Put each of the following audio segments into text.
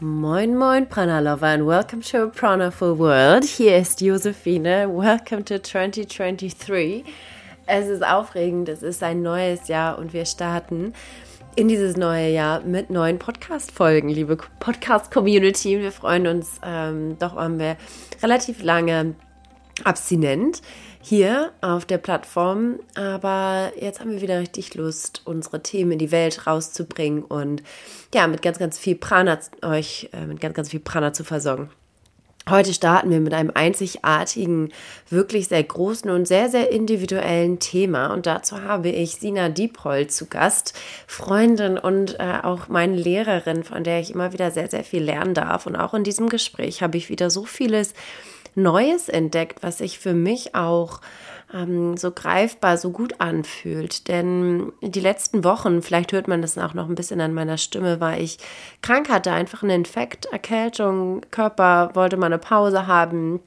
Moin, moin, Prana Lover, and welcome to a Pranaful World. Hier ist Josephine. Welcome to 2023. Es ist aufregend, es ist ein neues Jahr und wir starten in dieses neue Jahr mit neuen Podcast-Folgen, liebe Podcast-Community. Wir freuen uns, ähm, doch waren wir relativ lange abstinent hier auf der Plattform. Aber jetzt haben wir wieder richtig Lust, unsere Themen in die Welt rauszubringen und ja, mit ganz, ganz viel Prana euch äh, mit ganz, ganz viel Prana zu versorgen. Heute starten wir mit einem einzigartigen, wirklich sehr großen und sehr, sehr individuellen Thema. Und dazu habe ich Sina Diephold zu Gast, Freundin und äh, auch meine Lehrerin, von der ich immer wieder sehr, sehr viel lernen darf. Und auch in diesem Gespräch habe ich wieder so vieles Neues entdeckt, was sich für mich auch ähm, so greifbar, so gut anfühlt. Denn die letzten Wochen, vielleicht hört man das auch noch ein bisschen an meiner Stimme, war ich krank, hatte einfach einen Infekt, Erkältung, Körper wollte mal eine Pause haben.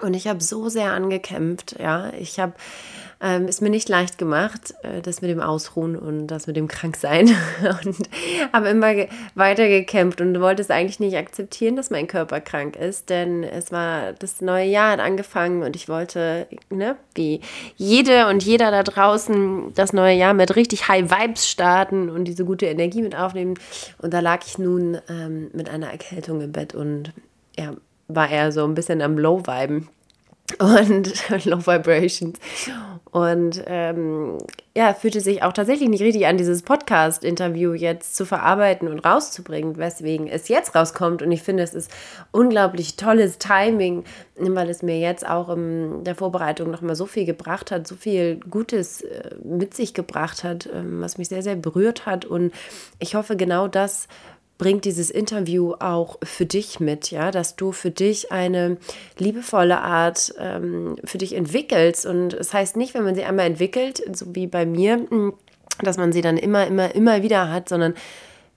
Und ich habe so sehr angekämpft, ja. Ich habe ähm, ist mir nicht leicht gemacht, äh, das mit dem Ausruhen und das mit dem Kranksein. und habe immer weiter gekämpft und wollte es eigentlich nicht akzeptieren, dass mein Körper krank ist, denn es war das neue Jahr hat angefangen und ich wollte, ne, wie jede und jeder da draußen das neue Jahr mit richtig High Vibes starten und diese gute Energie mit aufnehmen. Und da lag ich nun ähm, mit einer Erkältung im Bett und ja, war eher so ein bisschen am Low-Viben und Low Vibrations. Und ähm, ja, fühlte sich auch tatsächlich nicht richtig an, dieses Podcast-Interview jetzt zu verarbeiten und rauszubringen, weswegen es jetzt rauskommt. Und ich finde, es ist unglaublich tolles Timing, weil es mir jetzt auch in der Vorbereitung nochmal so viel gebracht hat, so viel Gutes äh, mit sich gebracht hat, ähm, was mich sehr, sehr berührt hat. Und ich hoffe, genau das bringt dieses Interview auch für dich mit, ja, dass du für dich eine liebevolle Art ähm, für dich entwickelst. Und es das heißt nicht, wenn man sie einmal entwickelt, so wie bei mir, hm, dass man sie dann immer, immer, immer wieder hat, sondern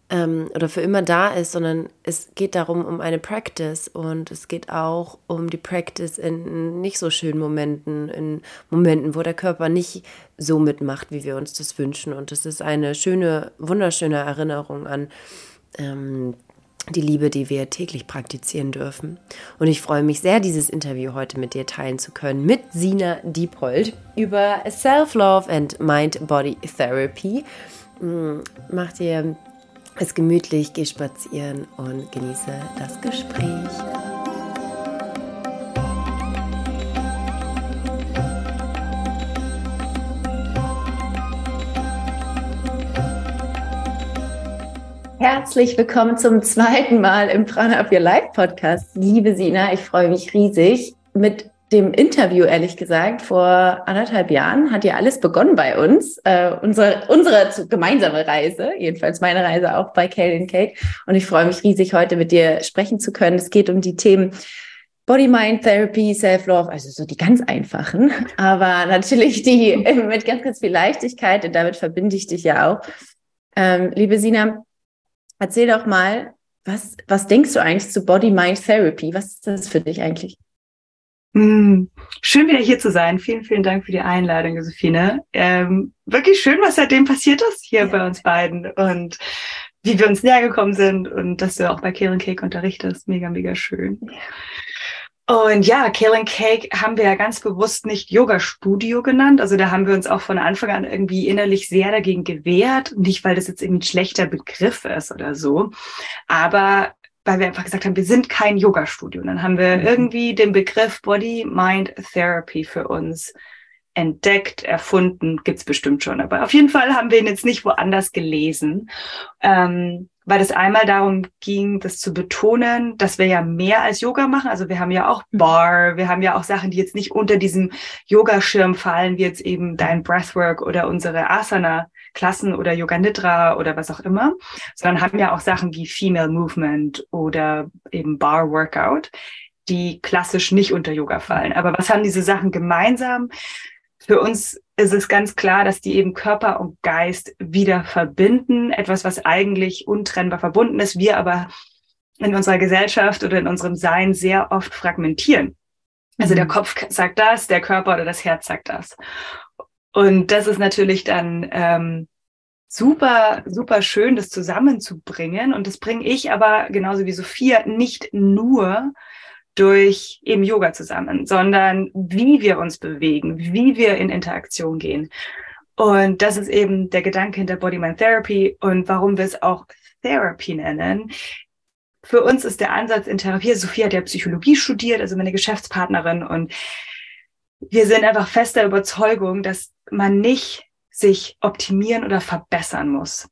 ähm, oder für immer da ist, sondern es geht darum um eine Practice und es geht auch um die Practice in nicht so schönen Momenten, in Momenten, wo der Körper nicht so mitmacht, wie wir uns das wünschen. Und es ist eine schöne, wunderschöne Erinnerung an ähm, die Liebe, die wir täglich praktizieren dürfen. Und ich freue mich sehr, dieses Interview heute mit dir teilen zu können, mit Sina Diepold über Self-Love and Mind-Body Therapy. Mm, mach dir es gemütlich, geh spazieren und genieße das Gespräch. Herzlich willkommen zum zweiten Mal im Prana Up Your Life Podcast. Liebe Sina, ich freue mich riesig. Mit dem Interview, ehrlich gesagt, vor anderthalb Jahren hat ja alles begonnen bei uns. Äh, unsere, unsere gemeinsame Reise, jedenfalls meine Reise auch bei Kale Cake. Und ich freue mich riesig, heute mit dir sprechen zu können. Es geht um die Themen Body Mind Therapy, Self-Love, also so die ganz einfachen, aber natürlich die mit ganz, ganz viel Leichtigkeit und damit verbinde ich dich ja auch. Ähm, liebe Sina, Erzähl doch mal, was, was denkst du eigentlich zu Body-Mind-Therapy? Was ist das für dich eigentlich? Hm, schön wieder hier zu sein. Vielen, vielen Dank für die Einladung, Josephine. Ähm, wirklich schön, was seitdem passiert ist hier ja. bei uns beiden und wie wir uns näher gekommen sind und dass du auch bei Karen Cake unterrichtest. Mega, mega schön. Ja. Und ja, Kale Cake haben wir ja ganz bewusst nicht Yoga Studio genannt. Also da haben wir uns auch von Anfang an irgendwie innerlich sehr dagegen gewehrt. Nicht, weil das jetzt irgendwie ein schlechter Begriff ist oder so, aber weil wir einfach gesagt haben, wir sind kein Yoga Studio. Und dann haben wir mhm. irgendwie den Begriff Body Mind Therapy für uns entdeckt, erfunden, gibt's bestimmt schon. Aber auf jeden Fall haben wir ihn jetzt nicht woanders gelesen. Ähm, weil es einmal darum ging, das zu betonen, dass wir ja mehr als Yoga machen. Also wir haben ja auch mhm. Bar, wir haben ja auch Sachen, die jetzt nicht unter diesem Yogaschirm fallen, wie jetzt eben dein Breathwork oder unsere Asana-Klassen oder Yoga Nidra oder was auch immer, sondern haben ja auch Sachen wie Female Movement oder eben Bar Workout, die klassisch nicht unter Yoga fallen. Aber was haben diese Sachen gemeinsam? Für uns ist es ganz klar, dass die eben Körper und Geist wieder verbinden. Etwas, was eigentlich untrennbar verbunden ist, wir aber in unserer Gesellschaft oder in unserem Sein sehr oft fragmentieren. Also der mhm. Kopf sagt das, der Körper oder das Herz sagt das. Und das ist natürlich dann ähm, super, super schön, das zusammenzubringen. Und das bringe ich aber genauso wie Sophia nicht nur durch eben Yoga zusammen, sondern wie wir uns bewegen, wie wir in Interaktion gehen. Und das ist eben der Gedanke hinter Body Mind Therapy und warum wir es auch Therapy nennen. Für uns ist der Ansatz in Therapie, Sophia hat ja Psychologie studiert, also meine Geschäftspartnerin und wir sind einfach fester Überzeugung, dass man nicht sich optimieren oder verbessern muss,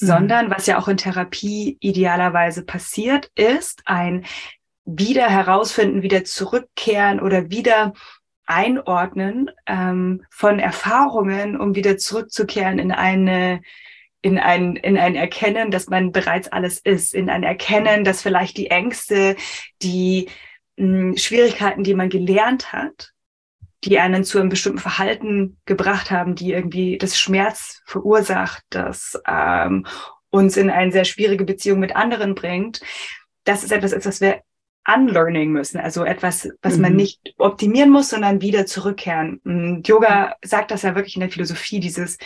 mhm. sondern was ja auch in Therapie idealerweise passiert, ist ein wieder herausfinden, wieder zurückkehren oder wieder einordnen ähm, von Erfahrungen, um wieder zurückzukehren in eine in ein, in ein Erkennen, dass man bereits alles ist, in ein Erkennen, dass vielleicht die Ängste, die mh, hm, Schwierigkeiten, die man gelernt hat, die einen zu einem bestimmten Verhalten gebracht haben, die irgendwie das Schmerz verursacht, das ähm, uns in eine sehr schwierige Beziehung mit anderen bringt, das ist etwas, was wir unlearning müssen, also etwas, was mhm. man nicht optimieren muss, sondern wieder zurückkehren. Und Yoga sagt das ja wirklich in der Philosophie, dieses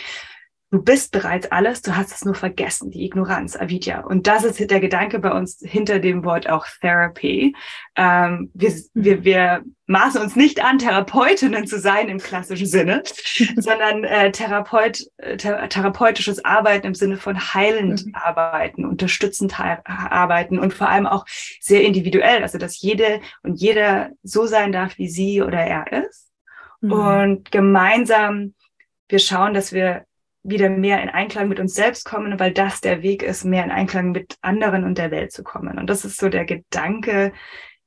Du bist bereits alles, du hast es nur vergessen, die Ignoranz, Avidya. Und das ist der Gedanke bei uns hinter dem Wort auch Therapy. Ähm, wir, mhm. wir, wir maßen uns nicht an, Therapeutinnen zu sein im klassischen Sinne, sondern äh, Therapeut, äh, therapeutisches Arbeiten im Sinne von heilend mhm. arbeiten, unterstützend arbeiten und vor allem auch sehr individuell, also dass jede und jeder so sein darf, wie sie oder er ist. Mhm. Und gemeinsam wir schauen, dass wir wieder mehr in Einklang mit uns selbst kommen, weil das der Weg ist, mehr in Einklang mit anderen und der Welt zu kommen. Und das ist so der Gedanke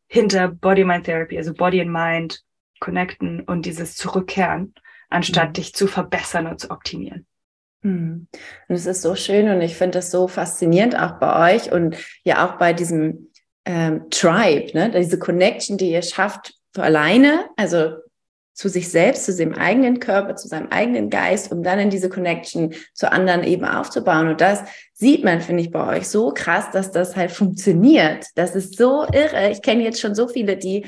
hinter Body-Mind-Therapy, also Body and Mind connecten und dieses Zurückkehren, anstatt mhm. dich zu verbessern und zu optimieren. Mhm. Und es ist so schön und ich finde es so faszinierend auch bei euch und ja auch bei diesem ähm, Tribe, ne? diese Connection, die ihr schafft alleine, also zu sich selbst, zu seinem eigenen Körper, zu seinem eigenen Geist, um dann in diese Connection zu anderen eben aufzubauen. Und das sieht man, finde ich, bei euch so krass, dass das halt funktioniert. Das ist so irre. Ich kenne jetzt schon so viele, die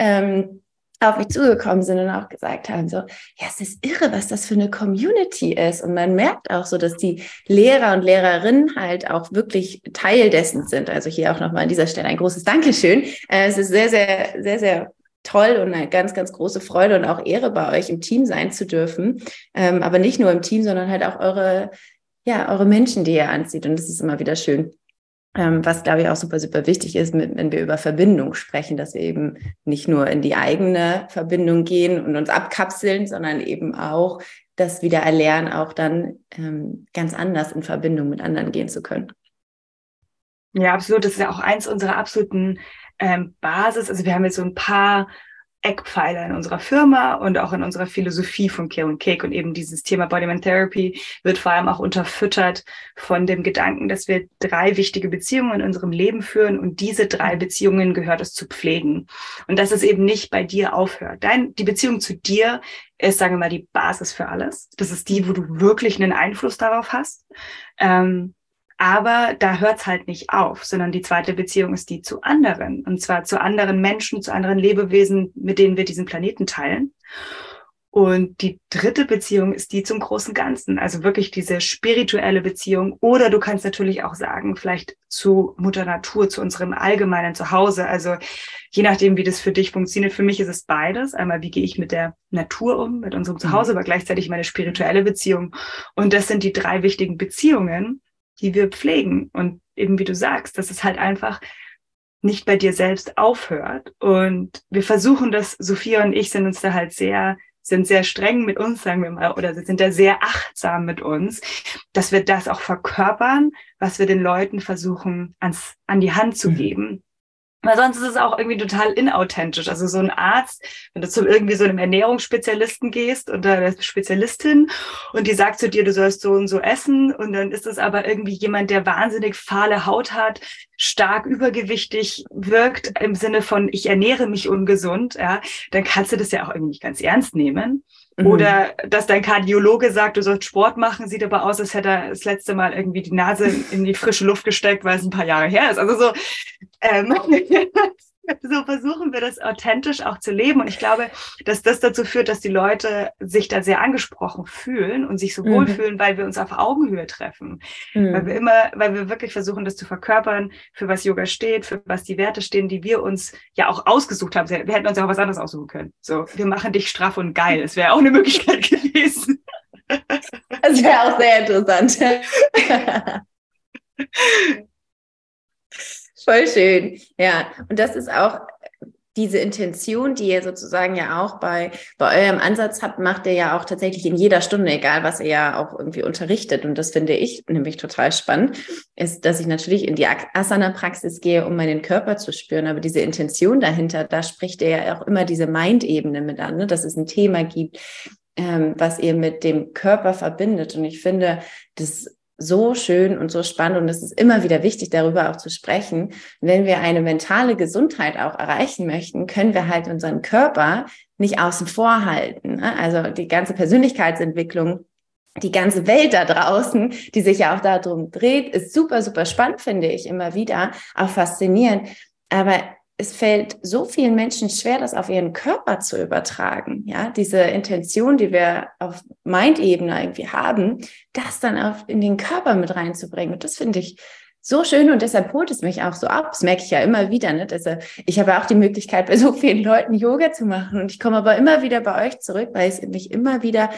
ähm, auf mich zugekommen sind und auch gesagt haben, so, ja, es ist irre, was das für eine Community ist. Und man merkt auch so, dass die Lehrer und Lehrerinnen halt auch wirklich Teil dessen sind. Also hier auch nochmal an dieser Stelle ein großes Dankeschön. Äh, es ist sehr, sehr, sehr, sehr toll und eine ganz, ganz große Freude und auch Ehre bei euch im Team sein zu dürfen. Ähm, aber nicht nur im Team, sondern halt auch eure, ja, eure Menschen, die ihr anzieht. Und das ist immer wieder schön. Ähm, was, glaube ich, auch super, super wichtig ist, mit, wenn wir über Verbindung sprechen, dass wir eben nicht nur in die eigene Verbindung gehen und uns abkapseln, sondern eben auch das wieder erlernen, auch dann ähm, ganz anders in Verbindung mit anderen gehen zu können. Ja, absolut. Das ist ja auch eins unserer absoluten ähm, Basis. Also wir haben jetzt so ein paar Eckpfeiler in unserer Firma und auch in unserer Philosophie von Care und Cake. Und eben dieses Thema Bodyman Therapy wird vor allem auch unterfüttert von dem Gedanken, dass wir drei wichtige Beziehungen in unserem Leben führen und diese drei Beziehungen gehört es zu pflegen. Und dass es eben nicht bei dir aufhört. Dein, die Beziehung zu dir ist, sagen wir mal, die Basis für alles. Das ist die, wo du wirklich einen Einfluss darauf hast. Ähm, aber da hört's halt nicht auf, sondern die zweite Beziehung ist die zu anderen. Und zwar zu anderen Menschen, zu anderen Lebewesen, mit denen wir diesen Planeten teilen. Und die dritte Beziehung ist die zum großen Ganzen, also wirklich diese spirituelle Beziehung. Oder du kannst natürlich auch sagen, vielleicht zu Mutter Natur, zu unserem allgemeinen Zuhause. Also je nachdem, wie das für dich funktioniert. Für mich ist es beides. Einmal, wie gehe ich mit der Natur um, mit unserem Zuhause, mhm. aber gleichzeitig meine spirituelle Beziehung. Und das sind die drei wichtigen Beziehungen, die wir pflegen. Und eben wie du sagst, dass es halt einfach nicht bei dir selbst aufhört. Und wir versuchen das, Sophia und ich sind uns da halt sehr, sind sehr streng mit uns, sagen wir mal, oder sind da sehr achtsam mit uns, dass wir das auch verkörpern, was wir den Leuten versuchen ans, an die Hand zu mhm. geben. Weil sonst ist es auch irgendwie total inauthentisch. Also so ein Arzt, wenn du zu irgendwie so einem Ernährungsspezialisten gehst oder der Spezialistin und die sagt zu dir, du sollst so und so essen und dann ist es aber irgendwie jemand, der wahnsinnig fahle Haut hat, stark übergewichtig wirkt im Sinne von ich ernähre mich ungesund, ja, dann kannst du das ja auch irgendwie nicht ganz ernst nehmen. Mhm. Oder dass dein Kardiologe sagt, du sollst Sport machen, sieht aber aus, als hätte er das letzte Mal irgendwie die Nase in die frische Luft gesteckt, weil es ein paar Jahre her ist. Also so, ähm, so versuchen wir das authentisch auch zu leben. Und ich glaube, dass das dazu führt, dass die Leute sich da sehr angesprochen fühlen und sich so mhm. fühlen, weil wir uns auf Augenhöhe treffen. Mhm. Weil wir immer, weil wir wirklich versuchen, das zu verkörpern, für was Yoga steht, für was die Werte stehen, die wir uns ja auch ausgesucht haben. Wir hätten uns ja auch was anderes aussuchen können. So, wir machen dich straff und geil. Das wäre auch eine Möglichkeit gewesen. Das wäre auch sehr interessant. Voll schön. Ja, und das ist auch diese Intention, die ihr sozusagen ja auch bei, bei eurem Ansatz habt, macht ihr ja auch tatsächlich in jeder Stunde, egal was ihr ja auch irgendwie unterrichtet. Und das finde ich nämlich total spannend, ist, dass ich natürlich in die Asana-Praxis gehe, um meinen Körper zu spüren. Aber diese Intention dahinter, da spricht ihr ja auch immer diese Mind-Ebene mit an, ne? dass es ein Thema gibt, ähm, was ihr mit dem Körper verbindet. Und ich finde, das so schön und so spannend und es ist immer wieder wichtig, darüber auch zu sprechen. Wenn wir eine mentale Gesundheit auch erreichen möchten, können wir halt unseren Körper nicht außen vor halten. Ne? Also die ganze Persönlichkeitsentwicklung, die ganze Welt da draußen, die sich ja auch darum dreht, ist super, super spannend, finde ich immer wieder, auch faszinierend. Aber es fällt so vielen Menschen schwer, das auf ihren Körper zu übertragen. Ja, diese Intention, die wir auf Mind-Ebene irgendwie haben, das dann auch in den Körper mit reinzubringen. Und das finde ich so schön und deshalb holt es mich auch so ab. Das merke ich ja immer wieder. Ne? Also ich habe auch die Möglichkeit, bei so vielen Leuten Yoga zu machen und ich komme aber immer wieder bei euch zurück, weil es mich immer wieder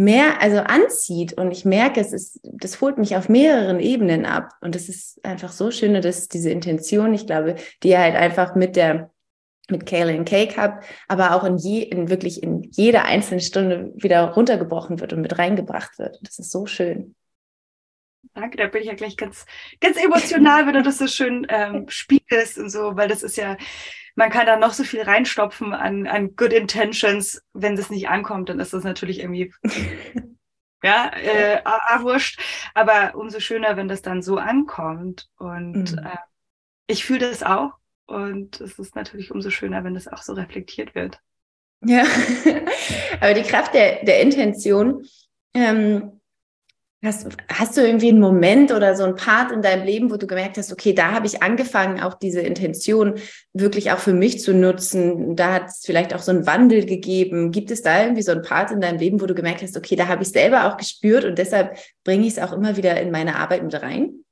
mehr, also anzieht und ich merke, es ist, das holt mich auf mehreren Ebenen ab und es ist einfach so schön, dass diese Intention, ich glaube, die halt einfach mit der mit Kale and Cake habt, aber auch in, je, in wirklich in jeder einzelnen Stunde wieder runtergebrochen wird und mit reingebracht wird. Das ist so schön. Danke, da bin ich ja gleich ganz, ganz emotional, wenn du das so schön ähm, spiegelst und so, weil das ist ja, man kann da noch so viel reinstopfen an, an Good Intentions. Wenn es nicht ankommt, dann ist das natürlich irgendwie ja, äh, wurscht. Aber umso schöner, wenn das dann so ankommt. Und mhm. äh, ich fühle das auch. Und es ist natürlich umso schöner, wenn das auch so reflektiert wird. Ja, aber die Kraft der, der Intention ähm, Hast, hast du irgendwie einen Moment oder so einen Part in deinem Leben, wo du gemerkt hast, okay, da habe ich angefangen, auch diese Intention wirklich auch für mich zu nutzen. Da hat es vielleicht auch so einen Wandel gegeben. Gibt es da irgendwie so einen Part in deinem Leben, wo du gemerkt hast, okay, da habe ich selber auch gespürt und deshalb bringe ich es auch immer wieder in meine Arbeit mit rein?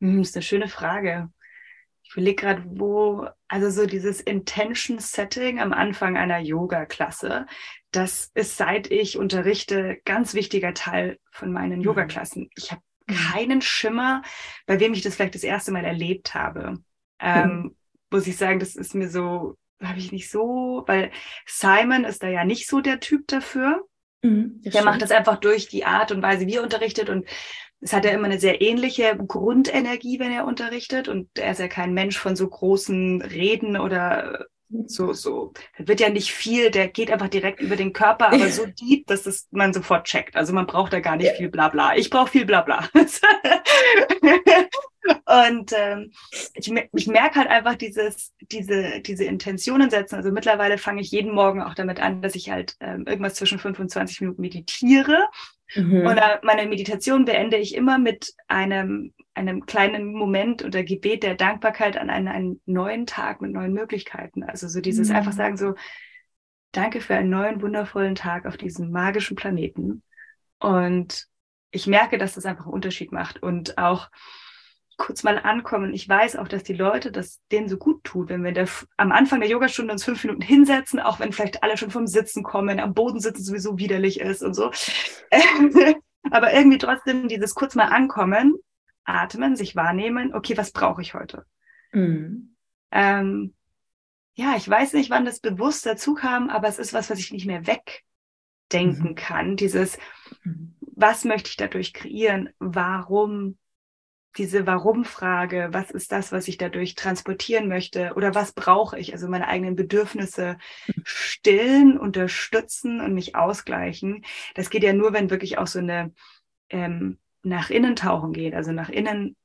Hm, das ist eine schöne Frage. Ich überlege gerade, wo, also so dieses Intention Setting am Anfang einer Yoga-Klasse, das ist, seit ich unterrichte, ganz wichtiger Teil von meinen mhm. Yoga-Klassen. Ich habe mhm. keinen Schimmer, bei wem ich das vielleicht das erste Mal erlebt habe. Ähm, mhm. Muss ich sagen, das ist mir so, habe ich nicht so, weil Simon ist da ja nicht so der Typ dafür. Mhm, der stimmt. macht das einfach durch die Art und Weise, wie er unterrichtet und es hat ja immer eine sehr ähnliche Grundenergie, wenn er unterrichtet und er ist ja kein Mensch von so großen Reden oder so, so, da wird ja nicht viel, der geht einfach direkt über den Körper, aber so deep, dass das man sofort checkt. Also man braucht da gar nicht ja. viel Blabla. Ich brauche viel Blabla. Und ähm, ich, ich merke halt einfach dieses, diese, diese Intentionen setzen. Also mittlerweile fange ich jeden Morgen auch damit an, dass ich halt ähm, irgendwas zwischen 25 Minuten meditiere. Mhm. Und meine Meditation beende ich immer mit einem, einem kleinen Moment oder Gebet der Dankbarkeit an einen, einen neuen Tag mit neuen Möglichkeiten. Also so dieses mhm. einfach sagen so, danke für einen neuen, wundervollen Tag auf diesem magischen Planeten. Und ich merke, dass das einfach einen Unterschied macht. Und auch kurz mal ankommen. Ich weiß auch, dass die Leute das denen so gut tut, wenn wir der, am Anfang der Yogastunde uns fünf Minuten hinsetzen, auch wenn vielleicht alle schon vom Sitzen kommen, am Boden sitzen sowieso widerlich ist und so. Aber irgendwie trotzdem dieses kurz mal ankommen, atmen, sich wahrnehmen, okay, was brauche ich heute? Mhm. Ähm, ja, ich weiß nicht, wann das bewusst dazu kam, aber es ist was, was ich nicht mehr wegdenken mhm. kann. Dieses, mhm. was möchte ich dadurch kreieren? Warum diese Warum-Frage, was ist das, was ich dadurch transportieren möchte oder was brauche ich, also meine eigenen Bedürfnisse stillen, unterstützen und mich ausgleichen. Das geht ja nur, wenn wirklich auch so eine ähm, nach innen tauchen geht, also nach innen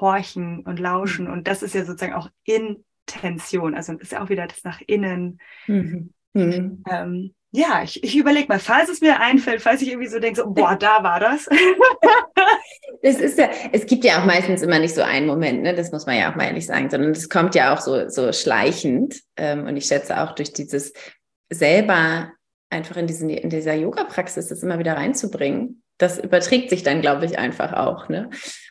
horchen und lauschen. Und das ist ja sozusagen auch Intention, also ist ja auch wieder das nach innen. Mhm. Mhm. Ähm, ja, ich, ich überlege mal, falls es mir einfällt, falls ich irgendwie so denke, so, boah, da war das. das ist ja, es gibt ja auch meistens immer nicht so einen Moment, ne? das muss man ja auch mal ehrlich sagen, sondern es kommt ja auch so, so schleichend. Ähm, und ich schätze auch durch dieses selber einfach in, diesen, in dieser Yoga-Praxis das immer wieder reinzubringen, das überträgt sich dann, glaube ich, einfach auch. Ne?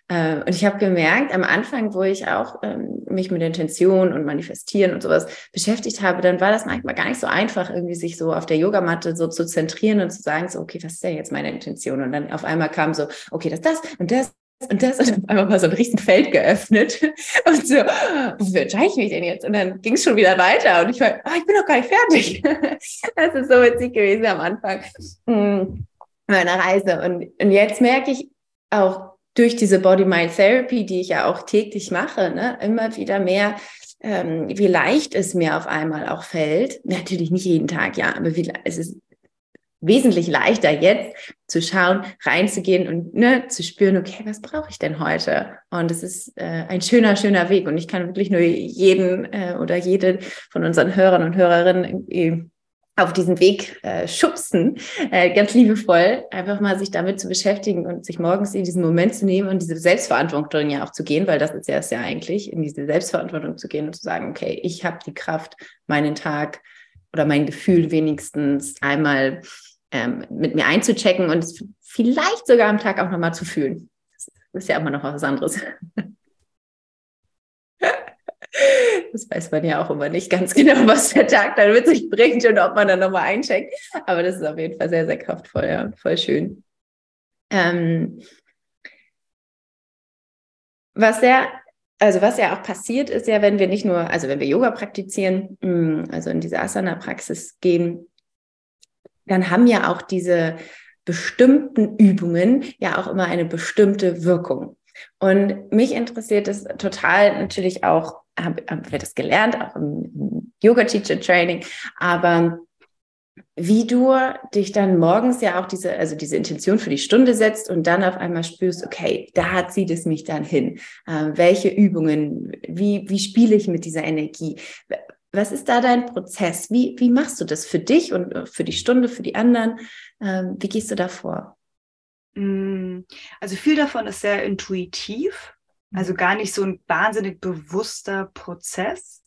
Äh, und ich habe gemerkt, am Anfang, wo ich auch ähm, mich mit Intention und Manifestieren und sowas beschäftigt habe, dann war das manchmal gar nicht so einfach, irgendwie sich so auf der Yogamatte so zu zentrieren und zu sagen, so, okay, was ist denn jetzt meine Intention? Und dann auf einmal kam so, okay, das, das und das und das und auf einmal war so ein riesen Feld geöffnet und so, wofür entscheide ich mich denn jetzt? Und dann ging es schon wieder weiter und ich war, oh, ich bin noch gar nicht fertig. das ist so witzig gewesen am Anfang hm, meiner Reise. Und, und jetzt merke ich auch durch diese Body-Mind-Therapy, die ich ja auch täglich mache, ne, immer wieder mehr, ähm, wie leicht es mir auf einmal auch fällt. Natürlich nicht jeden Tag, ja, aber wie, es ist wesentlich leichter jetzt zu schauen, reinzugehen und ne, zu spüren, okay, was brauche ich denn heute? Und es ist äh, ein schöner, schöner Weg. Und ich kann wirklich nur jeden äh, oder jede von unseren Hörern und Hörerinnen auf diesen Weg äh, schubsen, äh, ganz liebevoll, einfach mal sich damit zu beschäftigen und sich morgens in diesen Moment zu nehmen und diese Selbstverantwortung ja auch zu gehen, weil das ist ja es ja eigentlich, in diese Selbstverantwortung zu gehen und zu sagen, okay, ich habe die Kraft, meinen Tag oder mein Gefühl wenigstens einmal ähm, mit mir einzuchecken und es vielleicht sogar am Tag auch nochmal zu fühlen. Das ist ja immer noch was anderes. Das weiß man ja auch immer nicht ganz genau, was der Tag dann mit sich bringt und ob man dann nochmal eincheckt. Aber das ist auf jeden Fall sehr, sehr kraftvoll, ja, voll schön. Ähm, was ja, also was ja auch passiert ist ja, wenn wir nicht nur, also wenn wir Yoga praktizieren, mm, also in diese Asana-Praxis gehen, dann haben ja auch diese bestimmten Übungen ja auch immer eine bestimmte Wirkung. Und mich interessiert es total natürlich auch, habe hab wir das gelernt, auch im Yoga-Teacher-Training, aber wie du dich dann morgens ja auch diese, also diese Intention für die Stunde setzt und dann auf einmal spürst, okay, da zieht es mich dann hin. Äh, welche Übungen, wie, wie spiele ich mit dieser Energie? Was ist da dein Prozess? Wie, wie machst du das für dich und für die Stunde, für die anderen? Ähm, wie gehst du da vor? Mm, also viel davon ist sehr intuitiv, also mhm. gar nicht so ein wahnsinnig bewusster Prozess.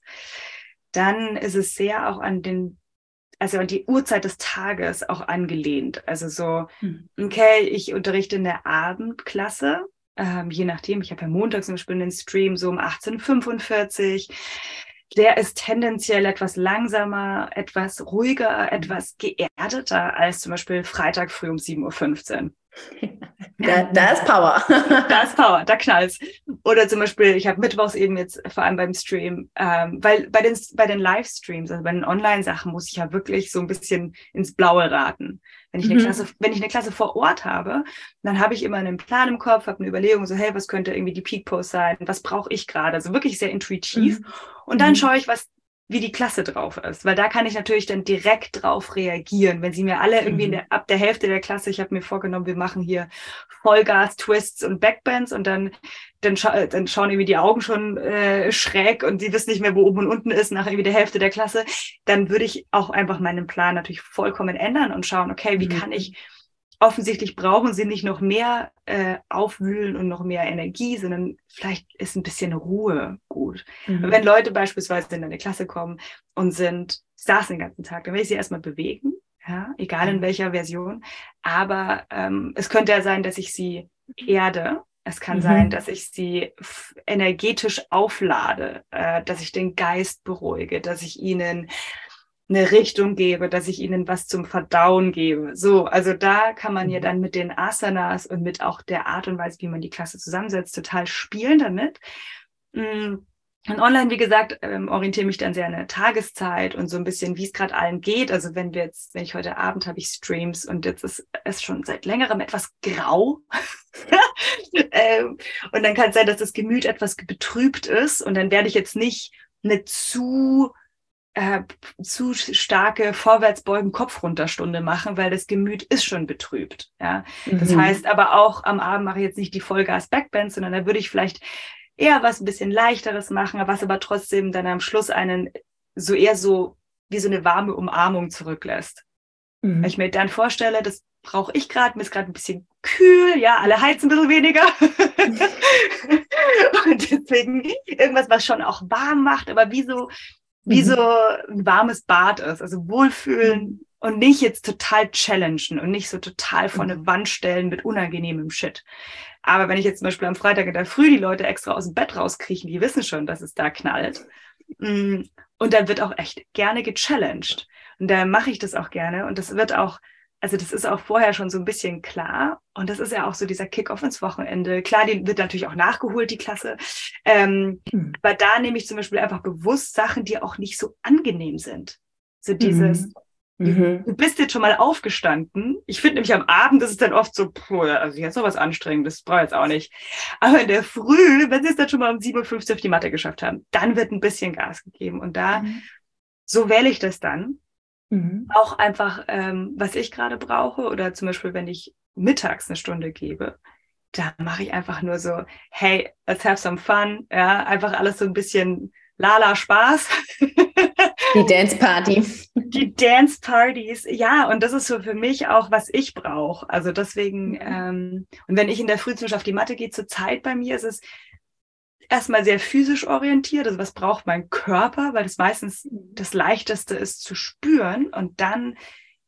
Dann ist es sehr auch an den, also an die Uhrzeit des Tages auch angelehnt. Also so, mhm. okay, ich unterrichte in der Abendklasse, ähm, je nachdem, ich habe ja montags zum Beispiel einen Stream so um 18.45 der ist tendenziell etwas langsamer, etwas ruhiger, etwas geerdeter als zum Beispiel Freitag früh um 7.15 Uhr. Da, da ist Power. da ist Power, da knallt's. Oder zum Beispiel, ich habe mittwochs eben jetzt vor allem beim Stream, ähm, weil bei den, bei den Livestreams, also bei den Online-Sachen, muss ich ja wirklich so ein bisschen ins Blaue raten. Wenn ich eine mhm. Klasse, wenn ich eine Klasse vor Ort habe, dann habe ich immer einen Plan im Kopf, habe eine Überlegung, so hey, was könnte irgendwie die Peak Post sein? Was brauche ich gerade? Also wirklich sehr intuitiv. Mhm. Und dann mhm. schaue ich, was wie die Klasse drauf ist, weil da kann ich natürlich dann direkt drauf reagieren, wenn sie mir alle irgendwie mhm. der, ab der Hälfte der Klasse, ich habe mir vorgenommen, wir machen hier Vollgas, Twists und Backbends und dann dann, scha dann schauen irgendwie die Augen schon äh, schräg und sie wissen nicht mehr, wo oben und unten ist nach irgendwie der Hälfte der Klasse, dann würde ich auch einfach meinen Plan natürlich vollkommen ändern und schauen, okay, wie mhm. kann ich offensichtlich brauchen sie nicht noch mehr äh, aufwühlen und noch mehr Energie, sondern vielleicht ist ein bisschen Ruhe gut. Mhm. Wenn Leute beispielsweise in eine Klasse kommen und sind, saßen den ganzen Tag, dann will ich sie erstmal bewegen, ja, egal in mhm. welcher Version. Aber ähm, es könnte ja sein, dass ich sie erde. Es kann mhm. sein, dass ich sie energetisch auflade, äh, dass ich den Geist beruhige, dass ich ihnen eine Richtung gebe, dass ich ihnen was zum Verdauen gebe. So, also da kann man ja mhm. dann mit den Asanas und mit auch der Art und Weise, wie man die Klasse zusammensetzt, total spielen damit. Mm, und online, wie gesagt, ähm, orientiere mich dann sehr an der Tageszeit und so ein bisschen, wie es gerade allen geht. Also wenn wir jetzt, wenn ich heute Abend habe ich Streams und jetzt ist es schon seit längerem etwas grau. ähm, und dann kann es sein, dass das Gemüt etwas betrübt ist und dann werde ich jetzt nicht eine zu äh, zu starke Vorwärtsbeugen Kopf runter Stunde machen, weil das Gemüt ist schon betrübt. Ja, mhm. das heißt aber auch am Abend mache ich jetzt nicht die Vollgas Backband, sondern da würde ich vielleicht eher was ein bisschen leichteres machen, was aber trotzdem dann am Schluss einen so eher so wie so eine warme Umarmung zurücklässt. Mhm. Wenn ich mir dann vorstelle, das brauche ich gerade, mir ist gerade ein bisschen kühl, ja, alle heizen ein bisschen weniger. und deswegen irgendwas, was schon auch warm macht, aber wie so, wie mhm. so ein warmes Bad ist, also wohlfühlen mhm. und nicht jetzt total challengen und nicht so total vor eine mhm. Wand stellen mit unangenehmem Shit. Aber wenn ich jetzt zum Beispiel am Freitag in der Früh die Leute extra aus dem Bett rauskriechen, die wissen schon, dass es da knallt. Mm, und dann wird auch echt gerne gechallenged. Und da mache ich das auch gerne. Und das wird auch, also das ist auch vorher schon so ein bisschen klar. Und das ist ja auch so dieser Kick-off ins Wochenende. Klar, die wird natürlich auch nachgeholt, die Klasse. Ähm, mhm. Aber da nehme ich zum Beispiel einfach bewusst Sachen, die auch nicht so angenehm sind. So dieses, mhm. Mhm. Du bist jetzt schon mal aufgestanden. Ich finde nämlich am Abend ist es dann oft so, puh, also jetzt noch was Anstrengendes, brauche ich jetzt auch nicht. Aber in der Früh, wenn sie es dann schon mal um 7.50 Uhr auf die Matte geschafft haben, dann wird ein bisschen Gas gegeben. Und da, mhm. so wähle ich das dann. Mhm. Auch einfach, ähm, was ich gerade brauche oder zum Beispiel, wenn ich mittags eine Stunde gebe, da mache ich einfach nur so, hey, let's have some fun. Ja, einfach alles so ein bisschen lala Spaß. Die Dance Party. Die Dance Partys, ja, und das ist so für mich auch, was ich brauche. Also deswegen, mhm. ähm, und wenn ich in der Früh zum Beispiel auf die Matte gehe, zur Zeit bei mir ist es erstmal sehr physisch orientiert. Also was braucht mein Körper, weil das meistens das Leichteste ist zu spüren. Und dann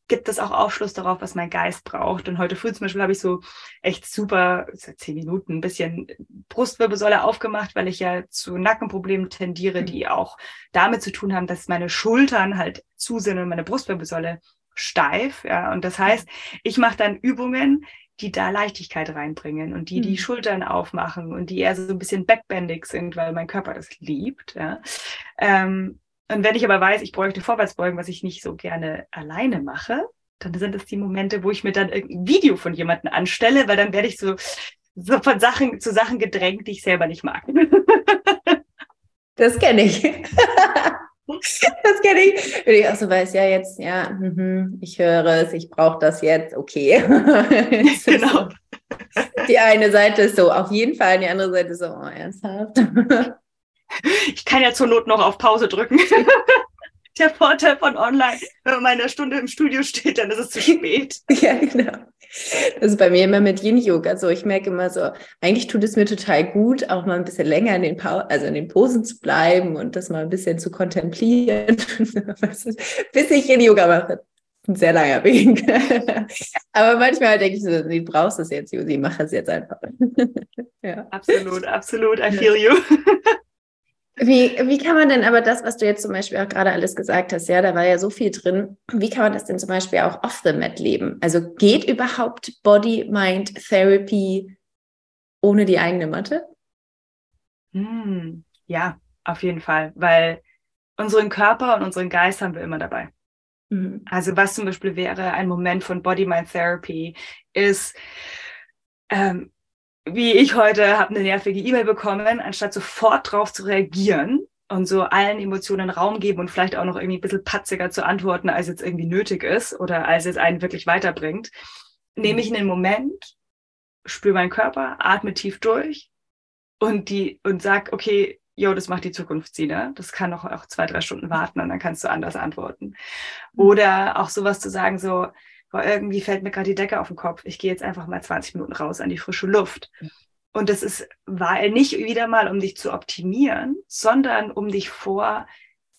gibt es auch Aufschluss darauf, was mein Geist braucht. Und heute früh zum Beispiel habe ich so echt super, seit zehn Minuten, ein bisschen Brustwirbelsäule aufgemacht, weil ich ja zu Nackenproblemen tendiere, die mhm. auch damit zu tun haben, dass meine Schultern halt zu sind und meine Brustwirbelsäule steif. Ja, und das heißt, ich mache dann Übungen, die da Leichtigkeit reinbringen und die die mhm. Schultern aufmachen und die eher so ein bisschen backbendig sind, weil mein Körper das liebt. Ja. Ähm, und wenn ich aber weiß, ich bräuchte Vorwärtsbeugen, was ich nicht so gerne alleine mache, dann sind es die Momente, wo ich mir dann irgendein Video von jemandem anstelle, weil dann werde ich so, so von Sachen zu Sachen gedrängt, die ich selber nicht mag. Das kenne ich. Das kenne ich. Wenn ich auch so weiß, ja, jetzt, ja, mhm, ich höre es, ich brauche das jetzt, okay. genau. Die eine Seite ist so, auf jeden Fall, die andere Seite ist so, oh, ernsthaft. Ich kann ja zur Not noch auf Pause drücken. Der Vorteil von online, wenn man mal eine Stunde im Studio steht, dann ist es zu spät. ja, genau. Das ist bei mir immer mit Yin-Yoga so. Ich merke immer so, eigentlich tut es mir total gut, auch mal ein bisschen länger in den, pa also in den Posen zu bleiben und das mal ein bisschen zu kontemplieren, bis ich Yin-Yoga mache. Ein sehr langer Weg. Aber manchmal denke ich so, du brauchst es jetzt, Josi, mach es jetzt einfach. ja. Absolut, absolut. I feel you. Wie, wie kann man denn aber das, was du jetzt zum Beispiel auch gerade alles gesagt hast, ja, da war ja so viel drin, wie kann man das denn zum Beispiel auch off the mat leben? Also geht überhaupt Body-Mind-Therapy ohne die eigene Matte? Hm, ja, auf jeden Fall, weil unseren Körper und unseren Geist haben wir immer dabei. Mhm. Also was zum Beispiel wäre ein Moment von Body-Mind-Therapy, ist ähm, wie ich heute habe eine nervige E-Mail bekommen, anstatt sofort drauf zu reagieren und so allen Emotionen Raum geben und vielleicht auch noch irgendwie ein bisschen patziger zu antworten, als jetzt irgendwie nötig ist oder als es einen wirklich weiterbringt, nehme ich einen Moment, spüre meinen Körper, atme tief durch und die und sag, okay, yo, das macht die Zukunft sie, ne? Das kann noch auch zwei, drei Stunden warten und dann kannst du anders antworten. Mhm. Oder auch sowas zu sagen, so, boah, irgendwie fällt mir gerade die Decke auf den Kopf. Ich gehe jetzt einfach mal 20 Minuten raus an die frische Luft. Und das ist, war nicht wieder mal, um dich zu optimieren, sondern um dich vor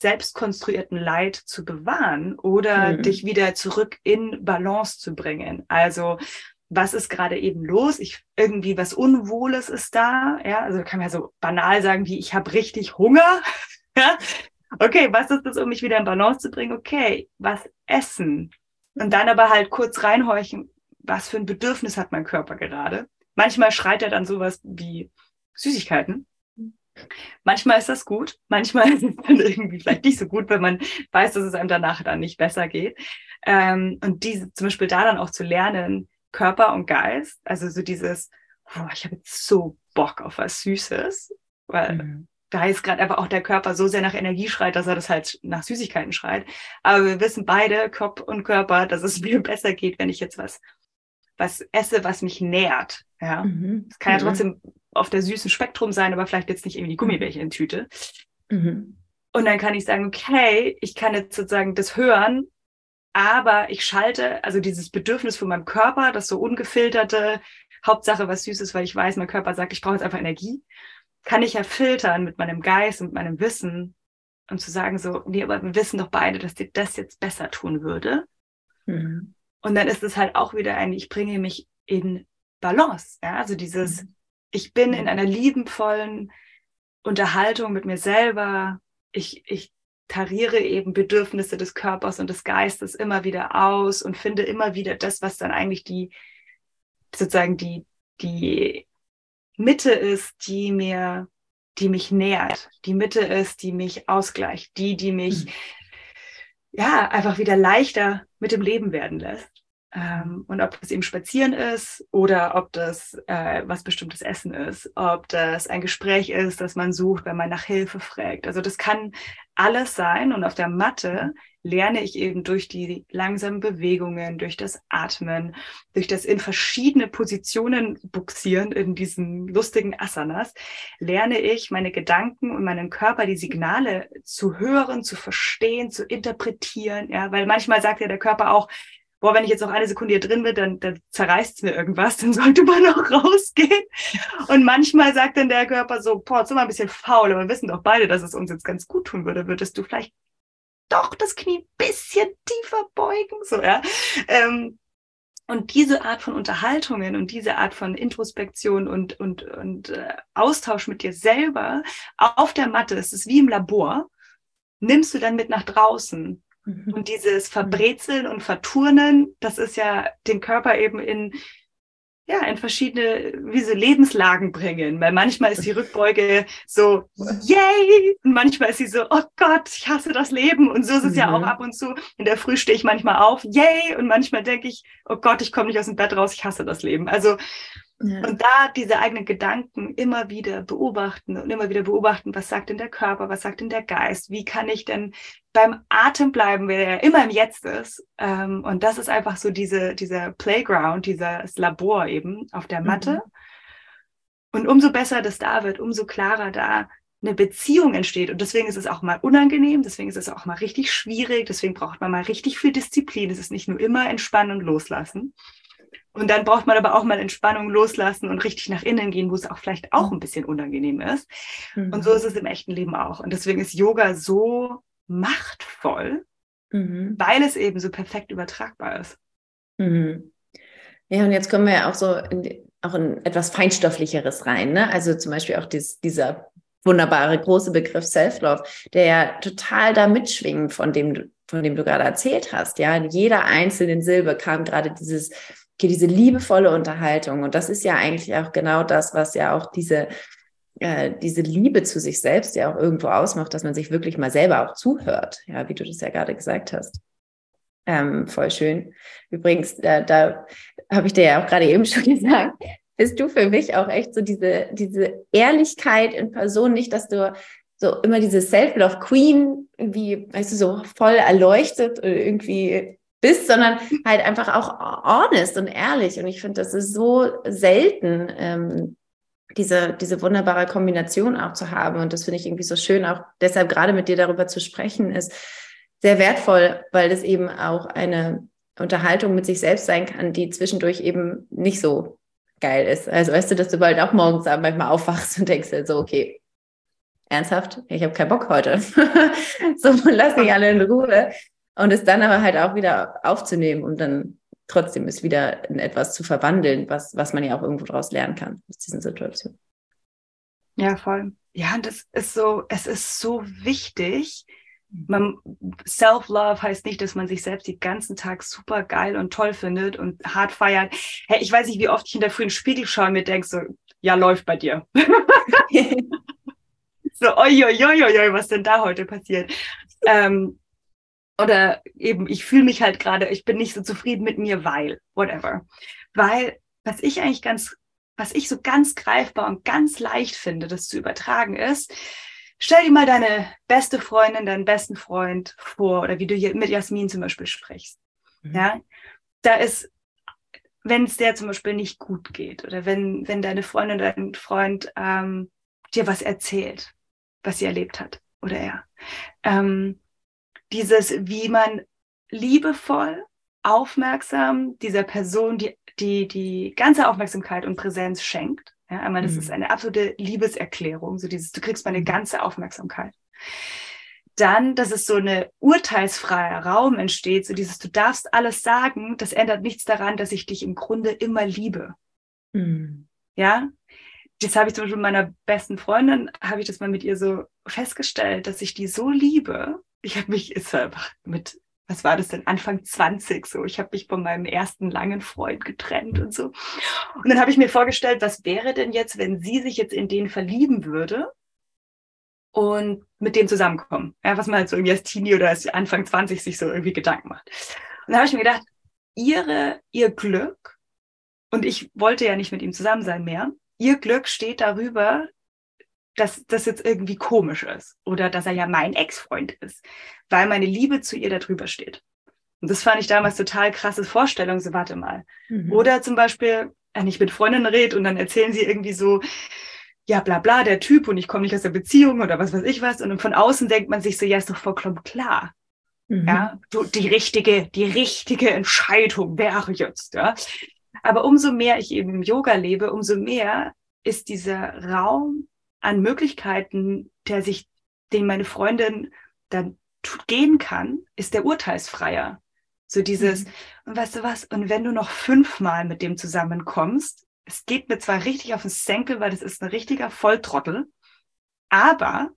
selbstkonstruierten Leid zu bewahren oder mhm. dich wieder zurück in Balance zu bringen. Also was ist gerade eben los? Ich irgendwie was Unwohles ist da. Ja, also kann man ja so banal sagen wie ich habe richtig Hunger. ja? Okay, was ist das, um mich wieder in Balance zu bringen? Okay, was essen? Und dann aber halt kurz reinhorchen, was für ein Bedürfnis hat mein Körper gerade. Manchmal schreit er dann sowas wie Süßigkeiten. Manchmal ist das gut, manchmal ist es dann irgendwie vielleicht nicht so gut, wenn man weiß, dass es einem danach dann nicht besser geht. Ähm, und diese zum Beispiel da dann auch zu lernen, Körper und Geist, also so dieses, oh, ich habe jetzt so Bock auf was Süßes, weil mhm da ist gerade einfach auch der Körper so sehr nach Energie schreit, dass er das halt nach Süßigkeiten schreit. Aber wir wissen beide, Kopf und Körper, dass es mir besser geht, wenn ich jetzt was, was esse, was mich nährt. Ja, mhm. es kann ja mhm. trotzdem auf der süßen Spektrum sein, aber vielleicht jetzt nicht irgendwie Gummibärchen in Tüte. Mhm. Und dann kann ich sagen, okay, ich kann jetzt sozusagen das hören, aber ich schalte, also dieses Bedürfnis von meinem Körper, das so ungefilterte, Hauptsache was Süßes, weil ich weiß, mein Körper sagt, ich brauche jetzt einfach Energie, kann ich ja filtern mit meinem Geist und meinem Wissen und zu sagen so, nee, aber wir wissen doch beide, dass dir das jetzt besser tun würde. Mhm. Und dann ist es halt auch wieder ein, ich bringe mich in Balance. Ja? Also dieses, mhm. ich bin in einer liebenvollen Unterhaltung mit mir selber. Ich, ich tariere eben Bedürfnisse des Körpers und des Geistes immer wieder aus und finde immer wieder das, was dann eigentlich die, sozusagen die, die Mitte ist, die mir, die mich nährt. Die Mitte ist, die mich ausgleicht. Die, die mich, mhm. ja, einfach wieder leichter mit dem Leben werden lässt. Ähm, und ob das eben Spazieren ist oder ob das äh, was bestimmtes Essen ist, ob das ein Gespräch ist, das man sucht, wenn man nach Hilfe fragt. Also das kann alles sein. Und auf der Matte lerne ich eben durch die langsamen Bewegungen, durch das Atmen, durch das in verschiedene Positionen buxieren in diesen lustigen Asanas, lerne ich meine Gedanken und meinen Körper, die Signale zu hören, zu verstehen, zu interpretieren. Ja, weil manchmal sagt ja der Körper auch, boah, wenn ich jetzt noch eine Sekunde hier drin bin, dann, dann zerreißt es mir irgendwas, dann sollte man noch rausgehen. Und manchmal sagt dann der Körper so, boah, jetzt sind wir ein bisschen faul, aber wir wissen doch beide, dass es uns jetzt ganz gut tun würde. Würdest du vielleicht doch das Knie ein bisschen tiefer beugen? So, ja. Ähm, und diese Art von Unterhaltungen und diese Art von Introspektion und, und, und äh, Austausch mit dir selber auf der Matte, es ist wie im Labor, nimmst du dann mit nach draußen Mhm. Und dieses Verbrezeln und Verturnen, das ist ja den Körper eben in, ja, in verschiedene, wie so Lebenslagen bringen. Weil manchmal ist die Rückbeuge so, yay! Und manchmal ist sie so, oh Gott, ich hasse das Leben. Und so ist es mhm. ja auch mhm. ab und zu. In der Früh stehe ich manchmal auf, yay! Und manchmal denke ich, oh Gott, ich komme nicht aus dem Bett raus, ich hasse das Leben. Also, ja. Und da diese eigenen Gedanken immer wieder beobachten und immer wieder beobachten, was sagt denn der Körper, was sagt denn der Geist, wie kann ich denn beim Atem bleiben, wer ja immer im Jetzt ist. Ähm, und das ist einfach so diese, dieser Playground, dieses Labor eben auf der Matte. Mhm. Und umso besser das da wird, umso klarer da eine Beziehung entsteht. Und deswegen ist es auch mal unangenehm, deswegen ist es auch mal richtig schwierig, deswegen braucht man mal richtig viel Disziplin. Es ist nicht nur immer entspannen und loslassen. Und dann braucht man aber auch mal Entspannung loslassen und richtig nach innen gehen, wo es auch vielleicht auch ein bisschen unangenehm ist. Mhm. Und so ist es im echten Leben auch. Und deswegen ist Yoga so machtvoll, mhm. weil es eben so perfekt übertragbar ist. Mhm. Ja, und jetzt kommen wir ja auch so in, auch in etwas Feinstofflicheres rein. Ne? Also zum Beispiel auch dies, dieser wunderbare große Begriff Self-Love, der ja total da mitschwingt, von dem du, von dem du gerade erzählt hast. Ja, in jeder einzelnen Silbe kam gerade dieses okay, diese liebevolle Unterhaltung. Und das ist ja eigentlich auch genau das, was ja auch diese, äh, diese Liebe zu sich selbst ja auch irgendwo ausmacht, dass man sich wirklich mal selber auch zuhört. Ja, wie du das ja gerade gesagt hast. Ähm, voll schön. Übrigens, äh, da habe ich dir ja auch gerade eben schon gesagt, bist du für mich auch echt so diese, diese Ehrlichkeit in Person, nicht, dass du so immer diese Self-Love Queen irgendwie, weißt du, so voll erleuchtet oder irgendwie bist, sondern halt einfach auch honest und ehrlich. Und ich finde, das ist so selten, ähm, diese, diese wunderbare Kombination auch zu haben. Und das finde ich irgendwie so schön, auch deshalb gerade mit dir darüber zu sprechen, ist sehr wertvoll, weil das eben auch eine Unterhaltung mit sich selbst sein kann, die zwischendurch eben nicht so geil ist. Also weißt du, dass du bald auch morgens manchmal aufwachst und denkst halt so, okay, ernsthaft, ich habe keinen Bock heute. so, lass mich alle in Ruhe. Und es dann aber halt auch wieder aufzunehmen und dann trotzdem es wieder in etwas zu verwandeln, was, was man ja auch irgendwo daraus lernen kann aus diesen Situationen. Ja, voll. Ja, und das ist so, es ist so wichtig. Man, Self-Love heißt nicht, dass man sich selbst den ganzen Tag super geil und toll findet und hart feiert. Hey, ich weiß nicht, wie oft ich in der frühen Spiegel schaue und mir denke so, ja, läuft bei dir. so, oi, oi, oi, oi, was denn da heute passiert? Ähm, oder eben, ich fühle mich halt gerade, ich bin nicht so zufrieden mit mir, weil, whatever. Weil, was ich eigentlich ganz, was ich so ganz greifbar und ganz leicht finde, das zu übertragen ist, stell dir mal deine beste Freundin, deinen besten Freund vor, oder wie du hier mit Jasmin zum Beispiel sprichst. Mhm. Ja, da ist, wenn es der zum Beispiel nicht gut geht, oder wenn, wenn deine Freundin, dein Freund ähm, dir was erzählt, was sie erlebt hat oder er, ähm, dieses, wie man liebevoll, aufmerksam dieser Person die, die, die ganze Aufmerksamkeit und Präsenz schenkt. Ja, einmal, das mhm. ist eine absolute Liebeserklärung, so dieses, du kriegst meine mhm. ganze Aufmerksamkeit. Dann, dass es so eine urteilsfreier Raum entsteht, so dieses, du darfst alles sagen, das ändert nichts daran, dass ich dich im Grunde immer liebe. Mhm. Ja, das habe ich zum Beispiel mit meiner besten Freundin, habe ich das mal mit ihr so festgestellt, dass ich die so liebe. Ich habe mich, ist einfach mit, was war das denn, Anfang 20 so. Ich habe mich von meinem ersten langen Freund getrennt und so. Und dann habe ich mir vorgestellt, was wäre denn jetzt, wenn sie sich jetzt in den verlieben würde und mit dem zusammenkommen. Ja, was man halt so irgendwie als Teenie oder als Anfang 20 sich so irgendwie Gedanken macht. Und da habe ich mir gedacht, ihre, ihr Glück, und ich wollte ja nicht mit ihm zusammen sein mehr, ihr Glück steht darüber, dass das jetzt irgendwie komisch ist oder dass er ja mein Ex-Freund ist, weil meine Liebe zu ihr darüber steht. Und das fand ich damals total krasse Vorstellung, so warte mal. Mhm. Oder zum Beispiel, wenn ich mit Freundinnen rede und dann erzählen sie irgendwie so, ja, bla bla, der Typ und ich komme nicht aus der Beziehung oder was weiß ich was. Und von außen denkt man sich so, ja, ist doch vollkommen klar. Mhm. Ja, du, die richtige, die richtige Entscheidung wäre jetzt, ja. Aber umso mehr ich eben im Yoga lebe, umso mehr ist dieser Raum an Möglichkeiten, der sich, den meine Freundin dann gehen kann, ist der urteilsfreier. So dieses, mhm. und weißt du was, und wenn du noch fünfmal mit dem zusammenkommst, es geht mir zwar richtig auf den Senkel, weil das ist ein richtiger Volltrottel, aber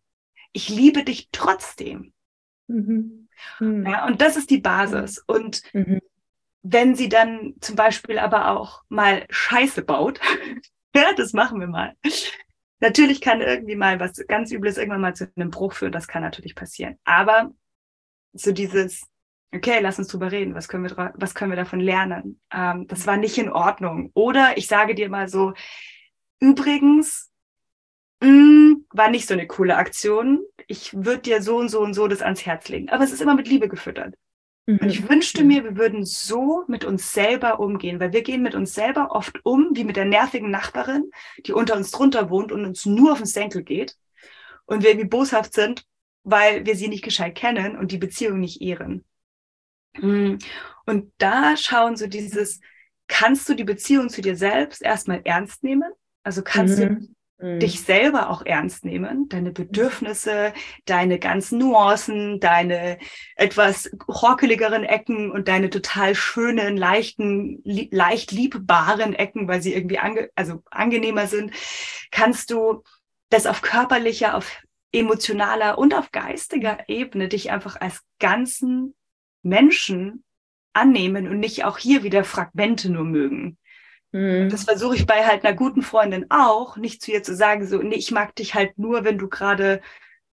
ich liebe dich trotzdem. Mhm. Mhm. Ja, und das ist die Basis. Und mhm wenn sie dann zum Beispiel aber auch mal Scheiße baut, ja, das machen wir mal. Natürlich kann irgendwie mal was ganz Übles irgendwann mal zu einem Bruch führen, das kann natürlich passieren. Aber so dieses, okay, lass uns drüber reden, was können wir, was können wir davon lernen? Ähm, das war nicht in Ordnung. Oder ich sage dir mal so, übrigens, mh, mm, war nicht so eine coole Aktion. Ich würde dir so und so und so das ans Herz legen. Aber es ist immer mit Liebe gefüttert. Und ich mhm. wünschte mir, wir würden so mit uns selber umgehen, weil wir gehen mit uns selber oft um, wie mit der nervigen Nachbarin, die unter uns drunter wohnt und uns nur auf den Senkel geht. Und wir irgendwie boshaft sind, weil wir sie nicht gescheit kennen und die Beziehung nicht ehren. Mm. Und da schauen so dieses, kannst du die Beziehung zu dir selbst erstmal ernst nehmen? Also kannst mhm. du Mhm. dich selber auch ernst nehmen, deine Bedürfnisse, deine ganzen Nuancen, deine etwas rockeligeren Ecken und deine total schönen, leichten, li leicht liebbaren Ecken, weil sie irgendwie ange also angenehmer sind, kannst du das auf körperlicher, auf emotionaler und auf geistiger Ebene dich einfach als ganzen Menschen annehmen und nicht auch hier wieder Fragmente nur mögen. Mhm. Das versuche ich bei halt einer guten Freundin auch, nicht zu ihr zu sagen, so, nee, ich mag dich halt nur, wenn du gerade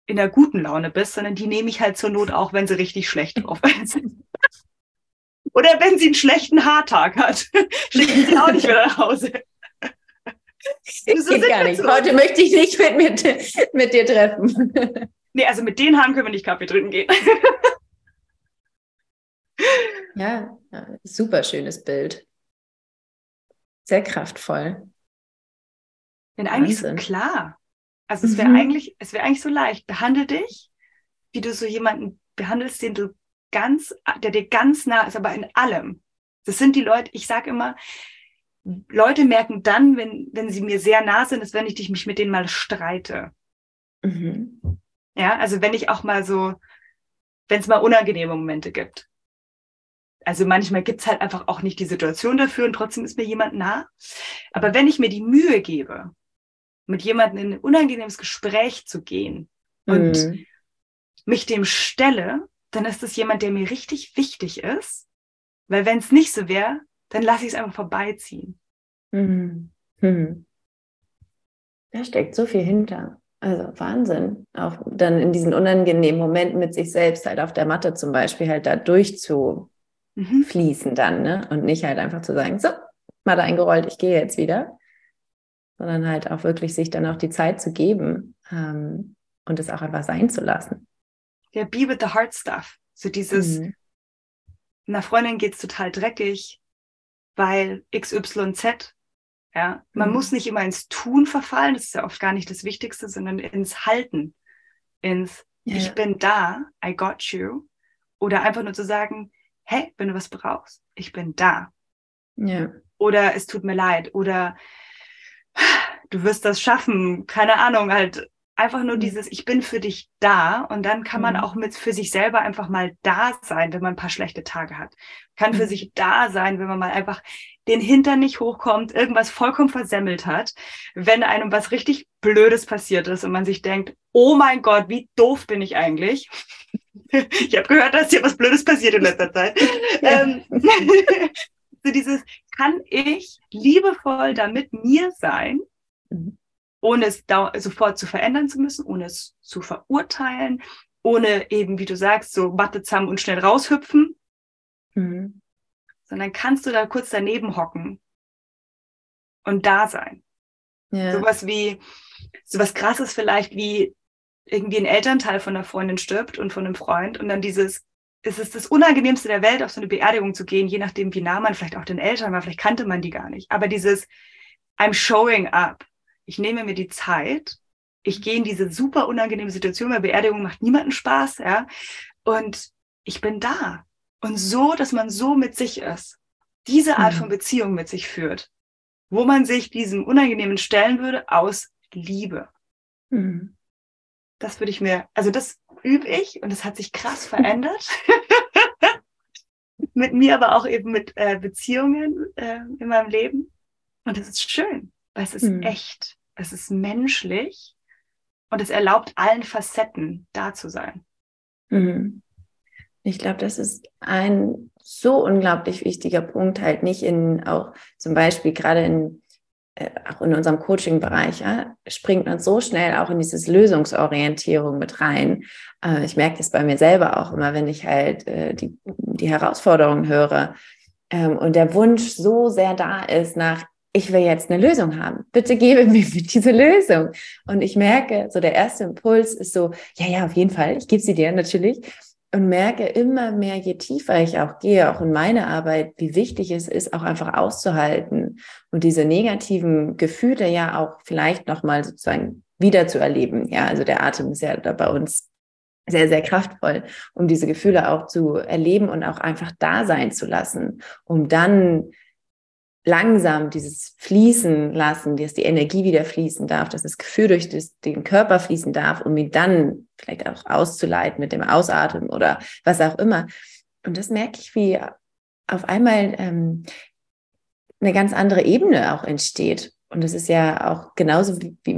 in einer guten Laune bist, sondern die nehme ich halt zur Not auch, wenn sie richtig schlecht drauf ist. Oder wenn sie einen schlechten Haartag hat, schicke ich sie auch nicht wieder nach Hause. So Geht gar nicht. So. Heute möchte ich nicht mit, mit, mit dir treffen. Nee, also mit den Haaren können wir nicht Kaffee trinken gehen. Ja, super schönes Bild. Sehr kraftvoll. Denn eigentlich so klar. Also es wäre mhm. eigentlich, es wäre eigentlich so leicht. Behandle dich, wie du so jemanden behandelst, den du ganz, der dir ganz nah ist, aber in allem. Das sind die Leute, ich sage immer, Leute merken dann, wenn, wenn sie mir sehr nah sind, ist, wenn ich mich mit denen mal streite. Mhm. Ja, also wenn ich auch mal so, wenn es mal unangenehme Momente gibt. Also manchmal gibt's halt einfach auch nicht die Situation dafür und trotzdem ist mir jemand nah. Aber wenn ich mir die Mühe gebe, mit jemandem in ein unangenehmes Gespräch zu gehen und mhm. mich dem stelle, dann ist das jemand, der mir richtig wichtig ist. Weil wenn es nicht so wäre, dann lasse ich es einfach vorbeiziehen. Mhm. Mhm. Da steckt so viel hinter. Also Wahnsinn. Auch dann in diesen unangenehmen Momenten mit sich selbst halt auf der Matte zum Beispiel halt da durchzu mhm. fließen dann, ne? Und nicht halt einfach zu sagen, so, mal da eingerollt, ich gehe jetzt wieder, sondern halt auch wirklich sich dann auch die Zeit zu geben ähm, und es auch einfach sein zu lassen. Ja, be with the hard stuff. So dieses, mhm. einer Freundin geht's total dreckig, weil XYZ. Ja, man mhm. muss nicht immer ins Tun verfallen, das ist ja oft gar nicht das Wichtigste, sondern ins Halten, ins ja. ich bin da, I got you. Oder einfach nur zu sagen, hey, wenn du was brauchst, ich bin da. Ja. Oder es tut mir leid. Oder du wirst das schaffen. Keine Ahnung, halt einfach nur dieses, ich bin für dich da. Und dann kann man mhm. auch mit für sich selber einfach mal da sein, wenn man ein paar schlechte Tage hat. Kann für mhm. sich da sein, wenn man mal einfach den Hintern nicht hochkommt, irgendwas vollkommen versemmelt hat, wenn einem was richtig Blödes passiert ist und man sich denkt, oh mein Gott, wie doof bin ich eigentlich? Ich habe gehört, dass dir was Blödes passiert in letzter Zeit. Ja. Ähm, so dieses, kann ich liebevoll damit mir sein, mhm. ohne es sofort zu verändern zu müssen, ohne es zu verurteilen, ohne eben, wie du sagst, so Matte zusammen und schnell raushüpfen, mhm. sondern kannst du da kurz daneben hocken und da sein. Ja. Sowas wie, sowas krasses vielleicht wie irgendwie ein Elternteil von einer Freundin stirbt und von einem Freund und dann dieses, es ist das Unangenehmste der Welt, auf so eine Beerdigung zu gehen, je nachdem, wie nah man vielleicht auch den Eltern war, vielleicht kannte man die gar nicht. Aber dieses I'm showing up. Ich nehme mir die Zeit. Ich gehe in diese super unangenehme Situation, weil Beerdigung macht niemanden Spaß, ja. Und ich bin da. Und so, dass man so mit sich ist. Diese Art mhm. von Beziehung mit sich führt. Wo man sich diesem Unangenehmen stellen würde aus Liebe. Mhm. Das würde ich mir, also das übe ich und es hat sich krass verändert. mit mir, aber auch eben mit äh, Beziehungen äh, in meinem Leben. Und es ist schön, weil es ist mhm. echt, es ist menschlich und es erlaubt allen Facetten da zu sein. Mhm. Ich glaube, das ist ein so unglaublich wichtiger Punkt, halt nicht in auch zum Beispiel gerade in auch in unserem Coaching-Bereich, ja, springt man so schnell auch in dieses Lösungsorientierung mit rein. Äh, ich merke das bei mir selber auch immer, wenn ich halt äh, die, die Herausforderungen höre ähm, und der Wunsch so sehr da ist nach, ich will jetzt eine Lösung haben. Bitte gebe mir diese Lösung. Und ich merke, so der erste Impuls ist so, ja, ja, auf jeden Fall, ich gebe sie dir natürlich und merke immer mehr, je tiefer ich auch gehe, auch in meine Arbeit, wie wichtig es ist, auch einfach auszuhalten und diese negativen Gefühle ja auch vielleicht nochmal sozusagen wieder zu erleben. Ja, also der Atem ist ja da bei uns sehr, sehr kraftvoll, um diese Gefühle auch zu erleben und auch einfach da sein zu lassen, um dann langsam dieses Fließen lassen, dass die Energie wieder fließen darf, dass das Gefühl durch das, den Körper fließen darf, um ihn dann vielleicht auch auszuleiten mit dem Ausatmen oder was auch immer. Und das merke ich, wie auf einmal ähm, eine ganz andere Ebene auch entsteht. Und es ist ja auch genauso, wie, wie,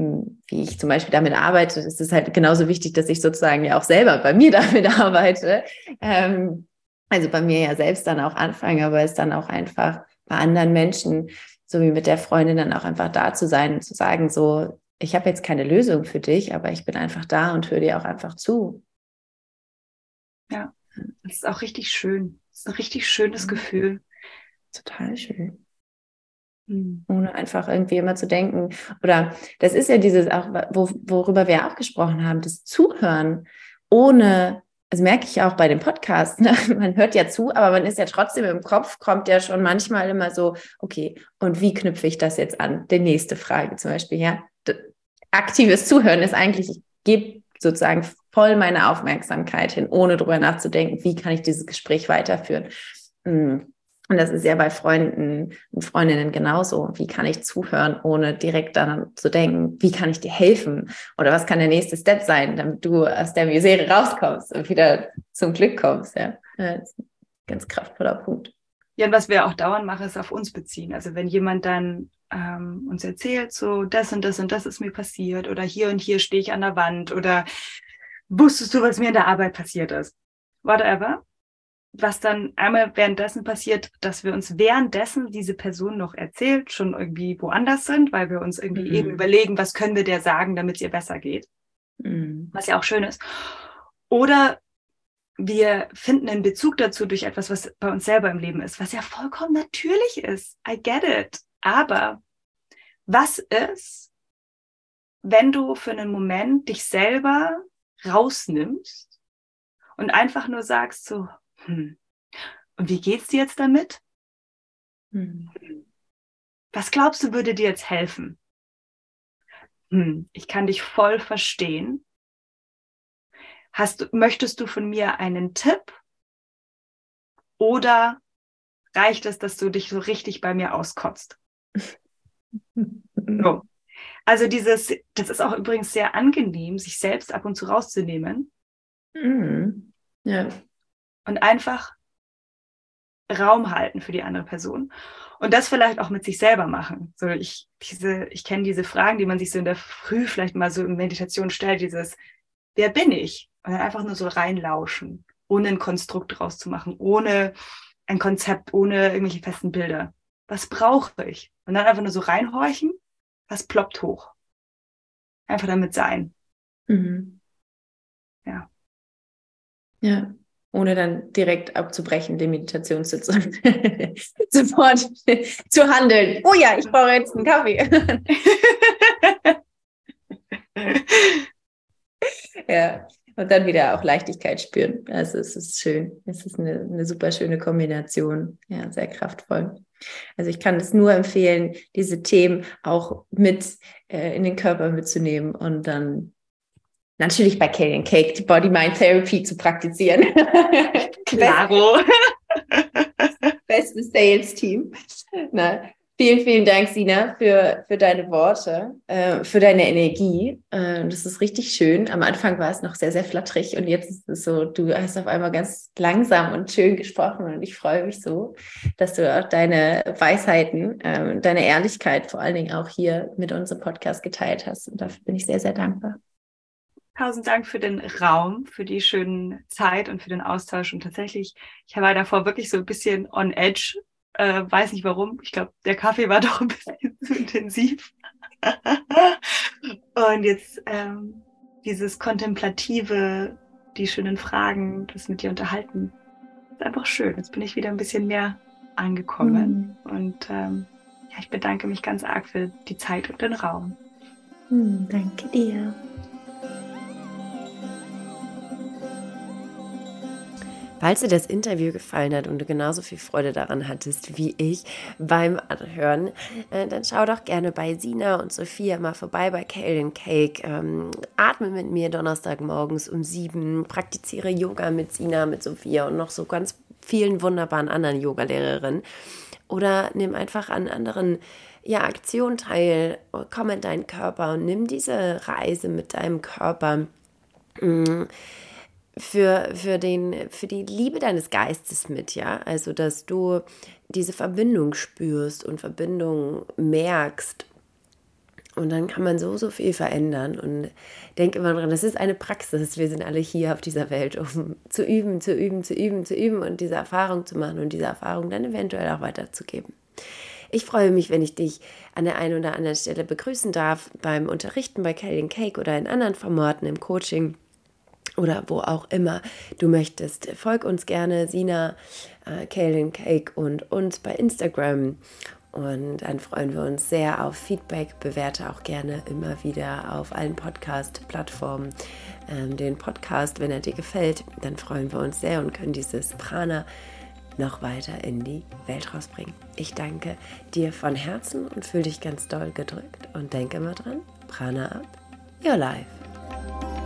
wie ich zum Beispiel damit arbeite, es ist halt genauso wichtig, dass ich sozusagen ja auch selber bei mir damit arbeite. Ähm, also bei mir ja selbst dann auch anfange, aber es dann auch einfach bei anderen Menschen, so wie mit der Freundin, dann auch einfach da zu sein und zu sagen, so, ich habe jetzt keine Lösung für dich, aber ich bin einfach da und höre dir auch einfach zu. Ja, das ist auch richtig schön. Das ist ein richtig schönes mhm. Gefühl. Total schön. Mhm. Ohne einfach irgendwie immer zu denken. Oder das ist ja dieses auch, wo, worüber wir auch gesprochen haben, das Zuhören, ohne das merke ich auch bei dem Podcast, ne? man hört ja zu, aber man ist ja trotzdem im Kopf, kommt ja schon manchmal immer so, okay, und wie knüpfe ich das jetzt an? Die nächste Frage zum Beispiel, ja. Aktives Zuhören ist eigentlich, ich gebe sozusagen voll meine Aufmerksamkeit hin, ohne drüber nachzudenken, wie kann ich dieses Gespräch weiterführen. Hm. Und das ist ja bei Freunden und Freundinnen genauso. Wie kann ich zuhören, ohne direkt daran zu denken, wie kann ich dir helfen? Oder was kann der nächste Step sein, damit du aus der Misere rauskommst und wieder zum Glück kommst? Ja, ganz kraftvoller Punkt. Ja, und was wir auch dauernd machen, ist auf uns beziehen. Also wenn jemand dann ähm, uns erzählt, so das und das und das ist mir passiert oder hier und hier stehe ich an der Wand oder wusstest du, was mir in der Arbeit passiert ist? Whatever was dann einmal währenddessen passiert, dass wir uns währenddessen diese Person noch erzählt, schon irgendwie woanders sind, weil wir uns irgendwie mhm. eben überlegen, was können wir der sagen, damit es ihr besser geht. Mhm. Was ja auch schön ist. Oder wir finden einen Bezug dazu durch etwas, was bei uns selber im Leben ist, was ja vollkommen natürlich ist. I get it. Aber was ist, wenn du für einen Moment dich selber rausnimmst und einfach nur sagst so, hm. Und wie geht's dir jetzt damit? Hm. Was glaubst du, würde dir jetzt helfen? Hm. Ich kann dich voll verstehen. Hast, möchtest du von mir einen Tipp oder reicht es, dass du dich so richtig bei mir auskotzt? so. Also dieses, das ist auch übrigens sehr angenehm, sich selbst ab und zu rauszunehmen. Mhm. Ja. Und einfach Raum halten für die andere Person. Und das vielleicht auch mit sich selber machen. So ich, diese, ich kenne diese Fragen, die man sich so in der Früh vielleicht mal so in Meditation stellt, dieses, wer bin ich? Und dann einfach nur so reinlauschen, ohne ein Konstrukt draus zu machen, ohne ein Konzept, ohne irgendwelche festen Bilder. Was brauche ich? Und dann einfach nur so reinhorchen, was ploppt hoch. Einfach damit sein. Mhm. Ja. Ja ohne dann direkt abzubrechen, die Meditationssitzung. Sofort zu handeln. Oh ja, ich brauche jetzt einen Kaffee. ja, und dann wieder auch Leichtigkeit spüren. Also es ist schön. Es ist eine, eine super schöne Kombination. Ja, sehr kraftvoll. Also ich kann es nur empfehlen, diese Themen auch mit äh, in den Körper mitzunehmen und dann natürlich bei Kale Cake die Body-Mind-Therapy zu praktizieren. Claro. Bestes Sales-Team. Vielen, vielen Dank, Sina, für, für deine Worte, äh, für deine Energie. Äh, das ist richtig schön. Am Anfang war es noch sehr, sehr flatterig und jetzt ist es so, du hast auf einmal ganz langsam und schön gesprochen und ich freue mich so, dass du auch deine Weisheiten, äh, deine Ehrlichkeit vor allen Dingen auch hier mit unserem Podcast geteilt hast. Und dafür bin ich sehr, sehr dankbar. Tausend Dank für den Raum, für die schöne Zeit und für den Austausch. Und tatsächlich, ich war davor wirklich so ein bisschen on edge. Äh, weiß nicht warum. Ich glaube, der Kaffee war doch ein bisschen zu intensiv. und jetzt ähm, dieses kontemplative, die schönen Fragen, das mit dir unterhalten, ist einfach schön. Jetzt bin ich wieder ein bisschen mehr angekommen. Mhm. Und ähm, ja, ich bedanke mich ganz arg für die Zeit und den Raum. Mhm, danke dir. Falls dir das Interview gefallen hat und du genauso viel Freude daran hattest wie ich beim Anhören, äh, dann schau doch gerne bei Sina und Sophia mal vorbei bei Kale Cake. Ähm, atme mit mir Donnerstagmorgens um sieben, praktiziere Yoga mit Sina, mit Sophia und noch so ganz vielen wunderbaren anderen Yogalehrerinnen. Oder nimm einfach an anderen ja, Aktionen teil, komm in deinen Körper und nimm diese Reise mit deinem Körper. Mm für, für, den, für die Liebe deines Geistes mit, ja. Also, dass du diese Verbindung spürst und Verbindung merkst. Und dann kann man so, so viel verändern. Und denke immer dran, das ist eine Praxis. Wir sind alle hier auf dieser Welt, um zu üben, zu üben, zu üben, zu üben und diese Erfahrung zu machen und diese Erfahrung dann eventuell auch weiterzugeben. Ich freue mich, wenn ich dich an der einen oder anderen Stelle begrüßen darf beim Unterrichten bei Kelly Cake oder in anderen Formaten im Coaching oder wo auch immer du möchtest. Folg uns gerne, Sina, äh, Kaylin Cake und uns bei Instagram. Und dann freuen wir uns sehr auf Feedback. Bewerte auch gerne immer wieder auf allen Podcast-Plattformen ähm, den Podcast, wenn er dir gefällt. Dann freuen wir uns sehr und können dieses Prana noch weiter in die Welt rausbringen. Ich danke dir von Herzen und fühle dich ganz doll gedrückt und denke immer dran, Prana ab, your life.